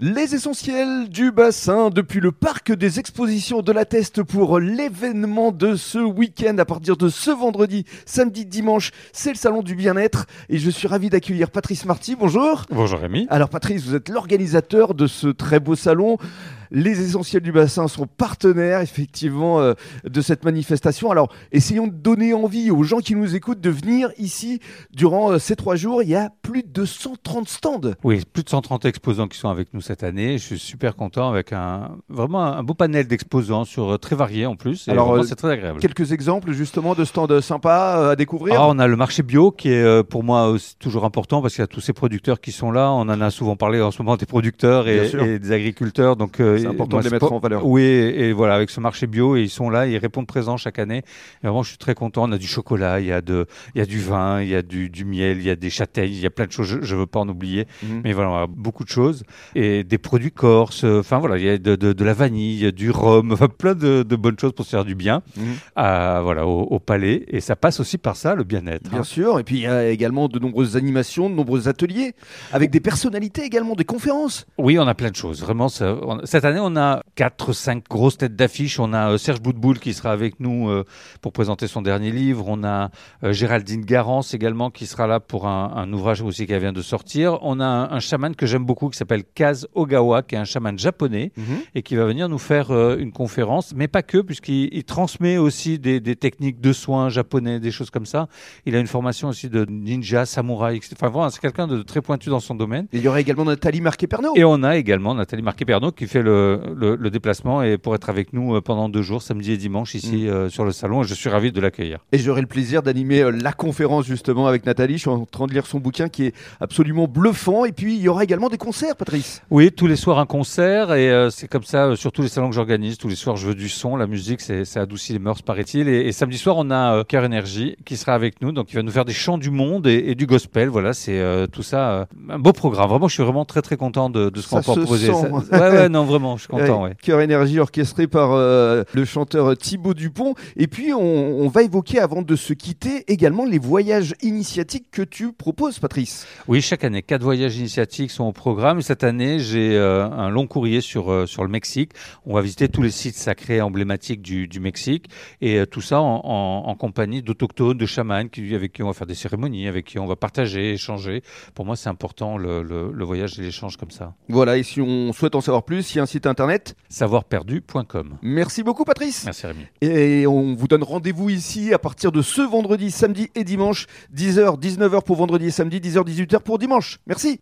Les essentiels du bassin depuis le parc des expositions de la Teste pour l'événement de ce week-end à partir de ce vendredi, samedi, dimanche, c'est le salon du bien-être et je suis ravi d'accueillir Patrice Marty. Bonjour. Bonjour Rémi. Alors Patrice, vous êtes l'organisateur de ce très beau salon. Les essentiels du bassin sont partenaires effectivement euh, de cette manifestation. Alors essayons de donner envie aux gens qui nous écoutent de venir ici durant euh, ces trois jours. Il y a plus de 130 stands. Oui, plus de 130 exposants qui sont avec nous cette année. Je suis super content avec un vraiment un beau panel d'exposants sur euh, très variés en plus. Et Alors, c'est très agréable. Quelques exemples justement de stands sympas à découvrir. Ah, on a le marché bio qui est pour moi aussi toujours important parce qu'il y a tous ces producteurs qui sont là. On en a souvent parlé en ce moment des producteurs et, des agriculteurs. Donc euh, C'est important moi, de les mettre en valeur. Oui, et, et voilà avec ce marché bio et ils sont là, ils répondent présents chaque année. Et vraiment, je suis très content. On a du chocolat, il y a de, il y a du vin, il y a du, du miel, il y a des châtaignes, il y a plein de choses. Je, je veux pas en oublier. Mhm. Mais voilà, on a beaucoup de choses. Et des produits corses. euh, Enfin voilà, il y a de, de, de la vanille, du rhum, enfin plein de, de bonnes choses pour se faire du bien Mhm. à, voilà, au, au palais. Et ça passe aussi par ça, le bien-être. Bien hein. sûr, et puis il y a également de nombreuses animations, de nombreux ateliers, avec des personnalités également, des conférences. Oui, on a plein de choses. Vraiment, ça- on- cette année, on a quatre, cinq grosses têtes d'affiche. On a euh, Serge Boutboul qui sera avec nous euh, pour présenter son dernier livre. On a euh, Géraldine Garance également qui sera là pour un, un ouvrage aussi qu'elle vient de sortir. On a un, un chaman que j'aime beaucoup qui s'appelle Kaz Ogawa, qui est un chaman japonais et qui va venir nous faire une conférence, mais pas que, puisqu'il il transmet aussi des, des techniques de soins japonais, des choses comme ça. Il a une formation aussi de ninja, samouraï, etc. Enfin, voilà, c'est quelqu'un de très pointu dans son domaine. Il y aura également Nathalie Marquet-Pernot. Et on a également Nathalie Marquet-Pernot qui fait le, le- le déplacement et pour être avec nous euh, pendant deux jours, samedi et dimanche, ici Mm. euh, sur le salon. Et je suis ravi de l'accueillir. Et j'aurai le plaisir d'animer euh, la conférence justement avec Nathalie. Je suis en train de lire son bouquin qui est absolument bluffant. Et puis il y aura également des concerts, Patrice. Oui, tous les soirs un concert et euh, c'est comme ça sur tous les salons que j'organise. Tous les soirs, je veux du son, la musique, ça adoucit les mœurs, paraît-il. Et, et samedi soir, on a Cœur Énergie qui sera avec nous, donc il va nous faire des chants du monde et, et du gospel. Voilà, c'est tout ça, un beau programme. Vraiment, je suis vraiment très très content de, de ce qu'on va pouvoir proposer. Ça- ouais, ouais, non, vraiment, je suis content. Ouais. Cœur Énergie orchestré par euh, le chanteur Thibaut Dupont. Et puis on, on va évoquer avant de se quitter également les voyages initiatiques que tu proposes, Patrice. Oui, chaque année, quatre voyages initiatiques sont au programme. Et cette année, j'ai euh, un long courrier sur, euh, sur le Mexique. On va visiter tous les sites sacrés emblématiques du, du Mexique. Et tout ça en, en, en compagnie d'autochtones, de chamans qui, avec qui on va faire des cérémonies, avec qui on va partager, échanger. Pour moi, c'est important le, le, le voyage et l'échange comme ça. Voilà, et si on souhaite en savoir plus, il y a un site internet. Savoirperdu.com. Merci beaucoup, Patrice. Merci Rémi. Et on vous donne rendez-vous ici à partir de ce vendredi, samedi et dimanche, 10h, 19h pour vendredi et samedi, 10h, 18h pour dimanche. Merci.